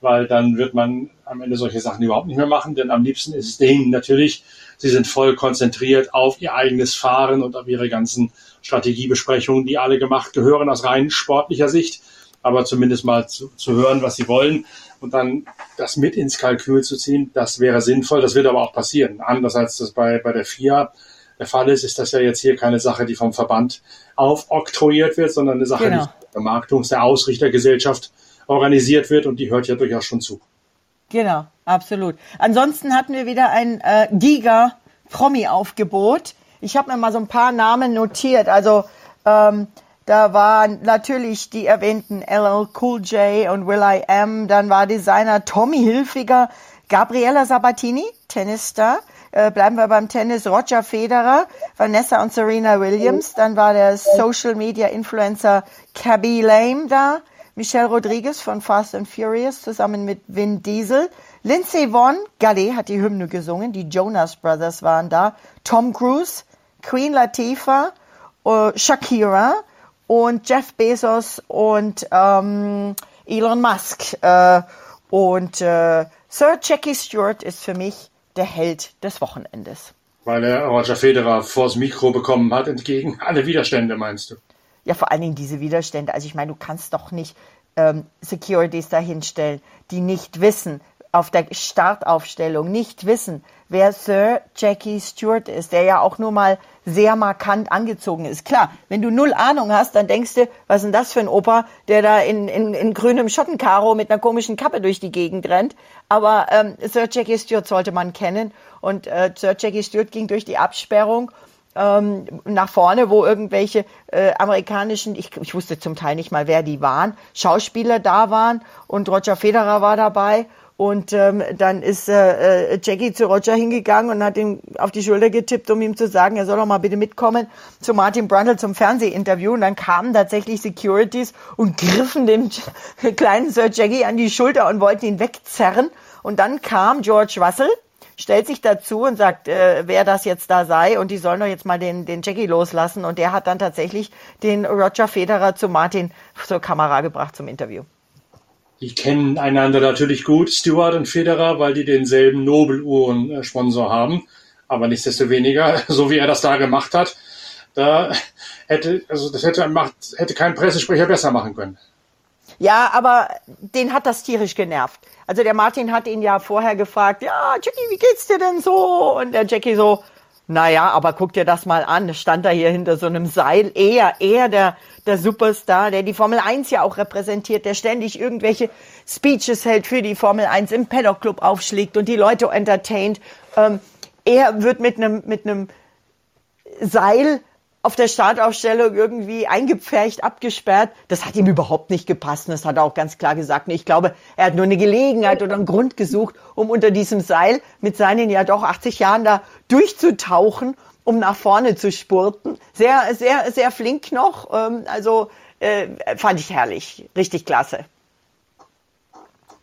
weil dann wird man am Ende solche Sachen überhaupt nicht mehr machen, denn am liebsten ist es denen natürlich, sie sind voll konzentriert auf ihr eigenes Fahren und auf ihre ganzen Strategiebesprechungen, die alle gemacht gehören aus rein sportlicher Sicht, aber zumindest mal zu, zu hören, was sie wollen und dann das mit ins Kalkül zu ziehen, das wäre sinnvoll. Das wird aber auch passieren. Anders als das bei, bei der FIA der Fall ist, ist das ja jetzt hier keine Sache, die vom Verband aufoktroyiert wird, sondern eine Sache, genau. die der Vermarktungs-, der Ausrichtergesellschaft organisiert wird und die hört ja durchaus schon zu.
Genau, absolut. Ansonsten hatten wir wieder ein äh, Giga-Promi-Aufgebot. Ich habe mir mal so ein paar Namen notiert. Also ähm, da waren natürlich die erwähnten LL Cool J und Will I Am. Dann war Designer Tommy Hilfiger, Gabriella Sabatini, Tennisstar. Äh, bleiben wir beim Tennis. Roger Federer, Vanessa und Serena Williams. Dann war der Social Media Influencer Cabby Lame da. Michelle Rodriguez von Fast and Furious zusammen mit Vin Diesel. Lindsay Vonn, Galle hat die Hymne gesungen. Die Jonas Brothers waren da. Tom Cruise, Queen Latifah, uh, Shakira und Jeff Bezos und ähm, Elon Musk. Äh, und äh, Sir Jackie Stewart ist für mich der Held des Wochenendes.
Weil er Roger Federer vors Mikro bekommen hat, entgegen <laughs> alle Widerstände, meinst du?
Ja, vor allen Dingen diese Widerstände. Also ich meine, du kannst doch nicht ähm, Securities dahinstellen, die nicht wissen, auf der Startaufstellung nicht wissen, wer Sir Jackie Stewart ist, der ja auch nur mal sehr markant angezogen ist. Klar, wenn du null Ahnung hast, dann denkst du, was ist denn das für ein Opa, der da in, in, in grünem Schottenkaro mit einer komischen Kappe durch die Gegend rennt. Aber ähm, Sir Jackie Stewart sollte man kennen. Und äh, Sir Jackie Stewart ging durch die Absperrung ähm, nach vorne, wo irgendwelche äh, amerikanischen, ich, ich wusste zum Teil nicht mal, wer die waren, Schauspieler da waren und Roger Federer war dabei und ähm, dann ist äh, äh, Jackie zu Roger hingegangen und hat ihm auf die Schulter getippt, um ihm zu sagen, er soll doch mal bitte mitkommen zu Martin Brundle zum Fernsehinterview. Und dann kamen tatsächlich Securities und griffen dem <laughs> kleinen Sir Jackie an die Schulter und wollten ihn wegzerren. Und dann kam George Russell, stellt sich dazu und sagt, äh, wer das jetzt da sei und die sollen doch jetzt mal den, den Jackie loslassen. Und der hat dann tatsächlich den Roger Federer zu Martin zur Kamera gebracht zum Interview.
Die kennen einander natürlich gut, Stewart und Federer, weil die denselben Nobeluhren-Sponsor haben. Aber nichtsdestoweniger, <laughs> so wie er das da gemacht hat, da hätte, also das hätte, macht, hätte kein Pressesprecher besser machen können.
Ja, aber den hat das tierisch genervt. Also der Martin hat ihn ja vorher gefragt, ja, Jackie, wie geht's dir denn so? Und der Jackie so, naja, aber guck dir das mal an. Stand da hier hinter so einem Seil. Er, er, der, der Superstar, der die Formel 1 ja auch repräsentiert, der ständig irgendwelche Speeches hält für die Formel 1 im Paddock Club aufschlägt und die Leute entertaint. Ähm, er wird mit einem, mit einem Seil auf der Startaufstellung irgendwie eingepfercht, abgesperrt. Das hat ihm überhaupt nicht gepasst. Und das hat er auch ganz klar gesagt. Ich glaube, er hat nur eine Gelegenheit oder einen Grund gesucht, um unter diesem Seil mit seinen ja doch 80 Jahren da durchzutauchen, um nach vorne zu spurten. Sehr, sehr, sehr flink noch. Ähm, also äh, fand ich herrlich. Richtig klasse.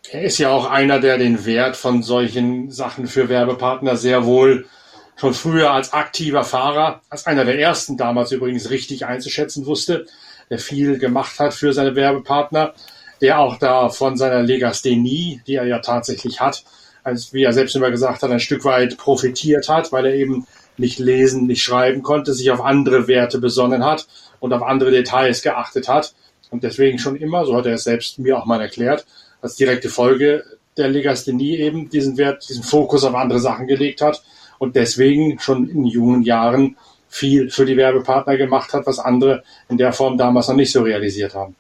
Er ist ja auch einer, der den Wert von solchen Sachen für Werbepartner sehr wohl schon früher als aktiver Fahrer, als einer der ersten damals übrigens richtig einzuschätzen wusste, der viel gemacht hat für seine Werbepartner, der auch da von seiner Legasthenie, die er ja tatsächlich hat, als wie er selbst immer gesagt hat, ein Stück weit profitiert hat, weil er eben nicht lesen, nicht schreiben konnte, sich auf andere Werte besonnen hat und auf andere Details geachtet hat und deswegen schon immer, so hat er es selbst mir auch mal erklärt, als direkte Folge der Legasthenie eben diesen Wert, diesen Fokus auf andere Sachen gelegt hat und deswegen schon in jungen Jahren viel für die Werbepartner gemacht hat, was andere in der Form damals noch nicht so realisiert haben.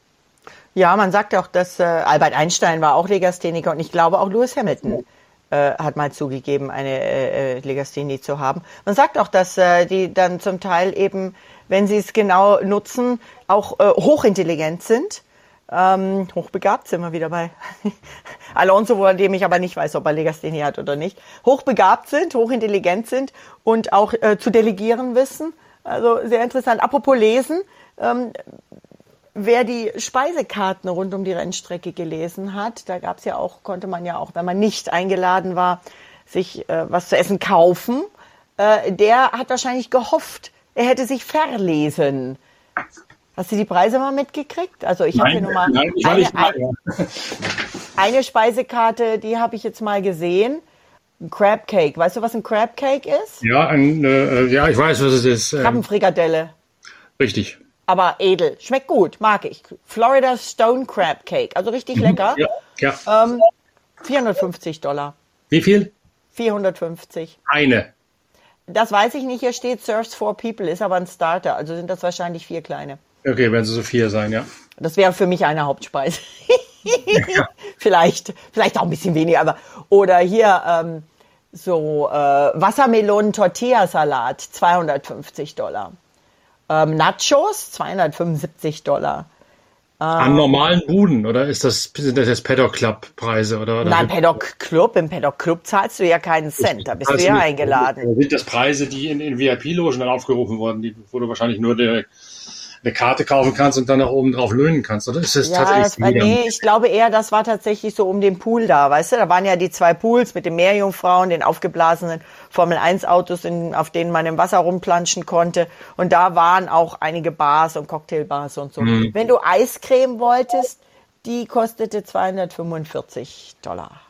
Ja, man sagt auch, dass äh, Albert Einstein war auch Legastheniker und ich glaube auch Lewis Hamilton äh, hat mal zugegeben, eine äh, äh, Legasthenie zu haben. Man sagt auch, dass äh, die dann zum Teil eben, wenn sie es genau nutzen, auch äh, hochintelligent sind ähm, hochbegabt sind wir wieder bei <laughs> Alonso, wo dem ich aber nicht weiß, ob er Legasthenie hat oder nicht. Hochbegabt sind, hochintelligent sind und auch äh, zu delegieren wissen. Also sehr interessant. Apropos Lesen, ähm, wer die Speisekarten rund um die Rennstrecke gelesen hat, da gab es ja auch, konnte man ja auch, wenn man nicht eingeladen war, sich äh, was zu essen kaufen. Äh, der hat wahrscheinlich gehofft, er hätte sich verlesen. Hast du die Preise mal mitgekriegt? Also ich habe hier nur mal nein, eine, eine, eine, Speisekarte, die habe ich jetzt mal gesehen. Ein Crab Cake. Weißt du, was ein Crab Cake ist?
Ja, ein, äh, ja, ich weiß, was es ist.
Ähm, Krabbenfrikadelle.
Richtig.
Aber edel. Schmeckt gut, mag ich. Florida Stone Crab Cake. Also richtig mhm. lecker. Ja, ja. Ähm, 450 Dollar.
Wie viel?
450.
Eine.
das weiß ich nicht. Hier steht Serves for People, ist aber ein Starter. Also sind das wahrscheinlich vier kleine.
Okay, werden sie so vier sein, ja.
Das wäre für mich eine Hauptspeise. <laughs> ja. vielleicht, vielleicht auch ein bisschen weniger, aber oder hier ähm, so äh, Wassermelonen-Tortilla-Salat, 250 Dollar. Ähm, Nachos, 275 Dollar.
An normalen Buden oder ist das, sind das jetzt Paddock Club Preise oder? oder
Nein, Paddock Club. Im Paddock Club zahlst du ja keinen Cent. Da bist du ja eingeladen.
Sind das Preise, die in, in VIP-Logen dann aufgerufen wurden, die, wo du wahrscheinlich nur direkt eine Karte kaufen kannst und dann nach oben drauf löhnen kannst, oder ist das
ja,
tatsächlich?
Das war, nee, ich glaube eher, das war tatsächlich so um den Pool da, weißt du? Da waren ja die zwei Pools mit den Meerjungfrauen, den aufgeblasenen Formel 1 Autos, in, auf denen man im Wasser rumplanschen konnte. Und da waren auch einige Bars und Cocktailbars und so. Mhm. Wenn du Eiscreme wolltest, die kostete 245 Dollar.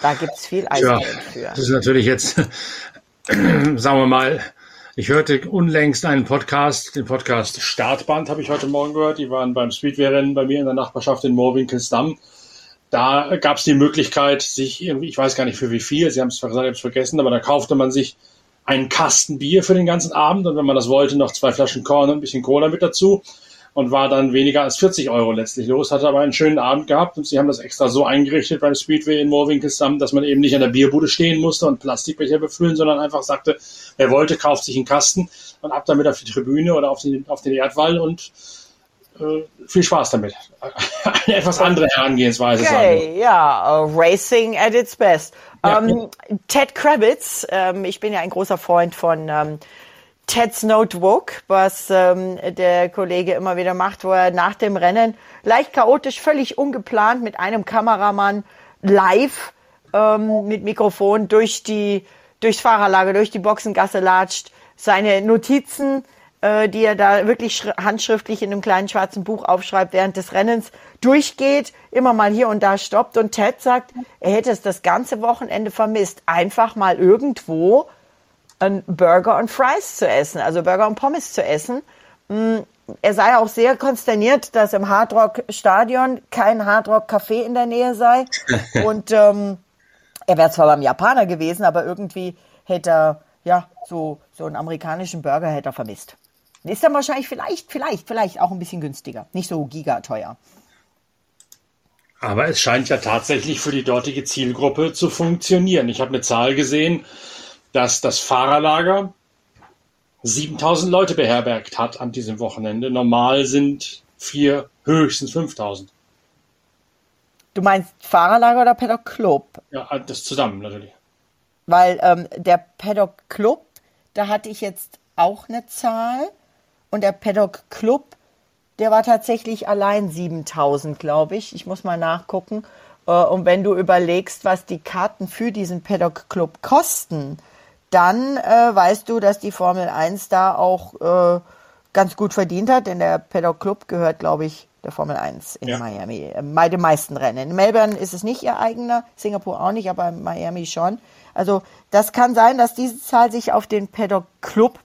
Da gibt's viel Eiscreme ja, für.
Das ist natürlich jetzt, <clears throat> sagen wir mal, ich hörte unlängst einen Podcast, den Podcast Startband habe ich heute Morgen gehört. Die waren beim Speedway-Rennen bei mir in der Nachbarschaft in Moorwinkelsdamm. Da gab es die Möglichkeit, sich irgendwie, ich weiß gar nicht für wie viel, Sie haben es vergessen, aber da kaufte man sich einen Kasten Bier für den ganzen Abend und wenn man das wollte, noch zwei Flaschen Korn und ein bisschen Cola mit dazu und war dann weniger als 40 Euro letztlich los, hatte aber einen schönen Abend gehabt und sie haben das extra so eingerichtet beim Speedway in Moorwinkelsdamm, dass man eben nicht an der Bierbude stehen musste und Plastikbecher befüllen, sondern einfach sagte, wer wollte, kauft sich einen Kasten und ab damit auf die Tribüne oder auf den, auf den Erdwall und äh, viel Spaß damit. <laughs> Eine etwas andere Herangehensweise.
Okay, ja, uh, Racing at its best. Ja. Um, ähm, Ted Kravitz, ähm, ich bin ja ein großer Freund von ähm, Ted's Notebook, was ähm, der Kollege immer wieder macht, wo er nach dem Rennen leicht chaotisch, völlig ungeplant mit einem Kameramann live ähm, mit Mikrofon durch die durchs Fahrerlager, durch die Boxengasse latscht, seine Notizen, äh, die er da wirklich handschriftlich in einem kleinen schwarzen Buch aufschreibt während des Rennens, durchgeht, immer mal hier und da stoppt und Ted sagt, er hätte es das ganze Wochenende vermisst, einfach mal irgendwo ein Burger und Fries zu essen, also Burger und Pommes zu essen. Mm, er sei auch sehr konsterniert, dass im Hardrock Stadion kein Hardrock Café in der Nähe sei. <laughs> Und ähm, er wäre zwar beim Japaner gewesen, aber irgendwie hätte er ja so so einen amerikanischen Burger hätte er vermisst. Ist dann wahrscheinlich vielleicht, vielleicht, vielleicht auch ein bisschen günstiger, nicht so gigateuer.
Aber es scheint ja tatsächlich für die dortige Zielgruppe zu funktionieren. Ich habe eine Zahl gesehen, dass das Fahrerlager 7000 Leute beherbergt hat an diesem Wochenende. Normal sind vier, höchstens 5000.
Du meinst Fahrerlager oder Paddock Club?
Ja, das zusammen natürlich.
Weil ähm, der Paddock Club, da hatte ich jetzt auch eine Zahl und der Paddock Club, der war tatsächlich allein 7000, glaube ich. Ich muss mal nachgucken. Äh, und wenn du überlegst, was die Karten für diesen Paddock Club kosten, dann äh, weißt du, dass die Formel 1 da auch äh, ganz gut verdient hat, denn der Paddock Club gehört, glaube ich, der Formel 1 in ja. Miami. Äh, bei den meisten Rennen. In Melbourne ist es nicht ihr eigener, Singapur auch nicht, aber in Miami schon. Also das kann sein, dass diese Zahl sich auf den Paddock Club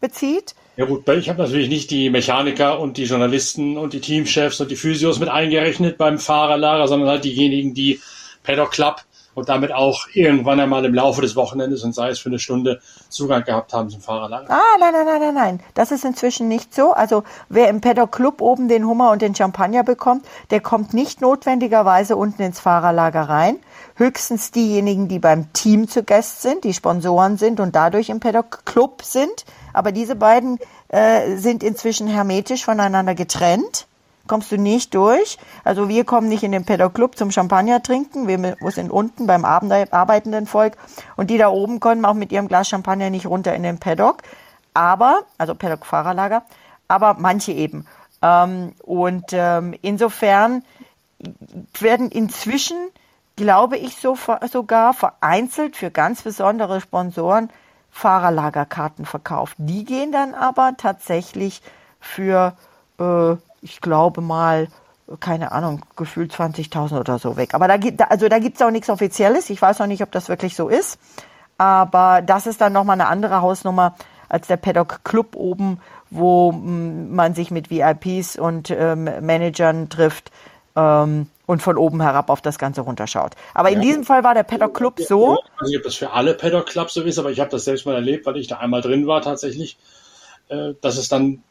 bezieht.
Ja gut, ich habe natürlich nicht die Mechaniker und die Journalisten und die Teamchefs und die Physios mit eingerechnet beim Fahrerlager, sondern halt diejenigen, die Paddock Club und damit auch irgendwann einmal im Laufe des Wochenendes und sei es für eine Stunde Zugang gehabt haben zum Fahrerlager.
Ah, nein, nein, nein, nein, nein. Das ist inzwischen nicht so. Also wer im Paddock Club oben den Hummer und den Champagner bekommt, der kommt nicht notwendigerweise unten ins Fahrerlager rein. Höchstens diejenigen, die beim Team zu Gast sind, die Sponsoren sind und dadurch im Paddock Club sind. Aber diese beiden äh, sind inzwischen hermetisch voneinander getrennt kommst du nicht durch. Also wir kommen nicht in den Paddock Club zum Champagner trinken. Wir sind unten beim arbeitenden Volk. Und die da oben kommen auch mit ihrem Glas Champagner nicht runter in den Paddock. Aber, also Paddock Fahrerlager, aber manche eben. Ähm, und ähm, insofern werden inzwischen, glaube ich, so, sogar vereinzelt für ganz besondere Sponsoren Fahrerlagerkarten verkauft. Die gehen dann aber tatsächlich für äh, ich glaube mal, keine Ahnung, gefühlt 20.000 oder so weg. Aber da gibt, also da gibt's auch nichts Offizielles. Ich weiß noch nicht, ob das wirklich so ist. Aber das ist dann nochmal eine andere Hausnummer als der Paddock Club oben, wo mm, man sich mit VIPs und ähm, Managern trifft. Ähm, und von oben herab auf das Ganze runterschaut. Aber in diesem Fall war der Paddock Club so.
Ich weiß nicht, ob das für alle Paddock Clubs so ist, aber ich habe das selbst mal erlebt, weil ich da einmal drin war tatsächlich, äh, dass es dann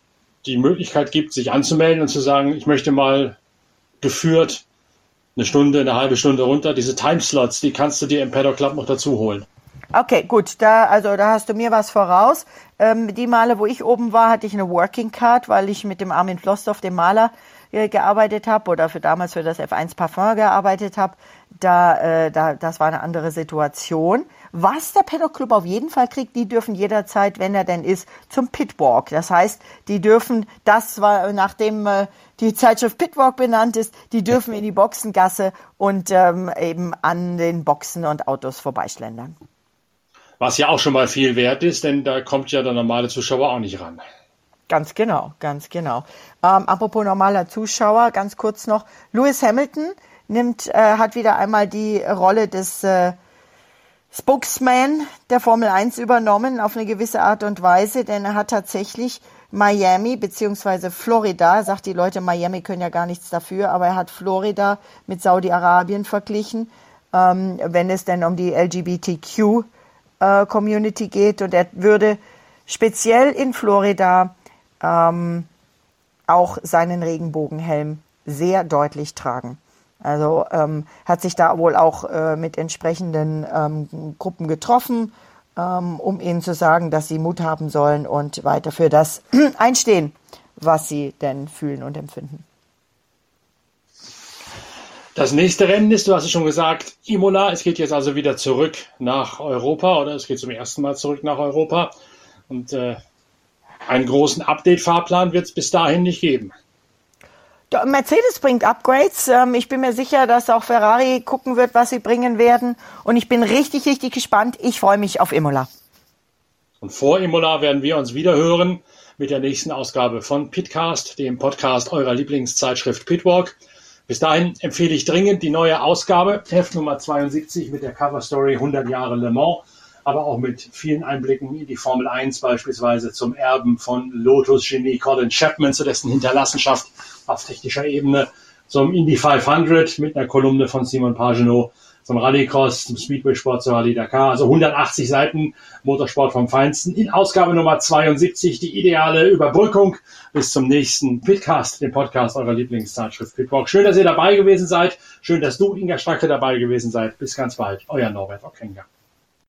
die Möglichkeit gibt, sich anzumelden und zu sagen, ich möchte mal geführt eine Stunde, eine halbe Stunde runter. Diese Timeslots, die kannst du dir im Paddock Club noch dazu holen.
Okay, gut, da, also da hast du mir was voraus. Ähm, die Male, wo ich oben war, hatte ich eine Working Card, weil ich mit dem Armin Flossdorf, dem Maler, äh, gearbeitet habe oder für damals für das F1 Parfum gearbeitet habe. Da, äh, da, das war eine andere Situation. Was der Paddock Club auf jeden Fall kriegt, die dürfen jederzeit, wenn er denn ist, zum Pitwalk. Das heißt, die dürfen, das war nachdem äh, die Zeitschrift Pitwalk benannt ist, die dürfen in die Boxengasse und ähm, eben an den Boxen und Autos vorbeischlendern.
Was ja auch schon mal viel wert ist, denn da kommt ja der normale Zuschauer auch nicht ran.
Ganz genau, ganz genau. Ähm, apropos normaler Zuschauer, ganz kurz noch. Lewis Hamilton nimmt, äh, hat wieder einmal die Rolle des äh, Spokesman der Formel 1 übernommen auf eine gewisse Art und Weise, denn er hat tatsächlich Miami beziehungsweise Florida, sagt die Leute, Miami können ja gar nichts dafür, aber er hat Florida mit Saudi-Arabien verglichen, ähm, wenn es denn um die LGBTQ äh, geht und er würde speziell in Florida ähm, auch seinen Regenbogenhelm sehr deutlich tragen. Also ähm, hat sich da wohl auch äh, mit entsprechenden ähm, Gruppen getroffen, ähm, um ihnen zu sagen, dass sie Mut haben sollen und weiter für das <clears throat> einstehen, was sie denn fühlen und empfinden.
Das nächste Rennen ist, du hast es schon gesagt, Imola. Es geht jetzt also wieder zurück nach Europa oder es geht zum ersten Mal zurück nach Europa. Und äh, einen großen Update-Fahrplan wird es bis dahin nicht geben.
Mercedes bringt Upgrades. Ähm, ich bin mir sicher, dass auch Ferrari gucken wird, was sie bringen werden. Und ich bin richtig, richtig gespannt. Ich freue mich auf Imola.
Und vor Imola werden wir uns wieder hören mit der nächsten Ausgabe von Pitcast, dem Podcast eurer Lieblingszeitschrift Pitwalk. Bis dahin empfehle ich dringend die neue Ausgabe, Heft Nummer 72 mit der Cover Story 100 Jahre Le Mans, aber auch mit vielen Einblicken in die Formel 1 beispielsweise zum Erben von Lotus-Genie Colin Chapman, zu dessen Hinterlassenschaft auf technischer Ebene, zum Indy 500 mit einer Kolumne von Simon Pagenaud zum Rallycross, zum Speedway-Sport, zur Rallye Dakar. Also 180 Seiten Motorsport vom Feinsten. In Ausgabe Nummer 72 die ideale Überbrückung bis zum nächsten Pitcast, dem Podcast eurer Lieblingszeitschrift Pitwalk. Schön, dass ihr dabei gewesen seid. Schön, dass du, Inga Stracke, dabei gewesen seid. Bis ganz bald. Euer Norbert Okenga.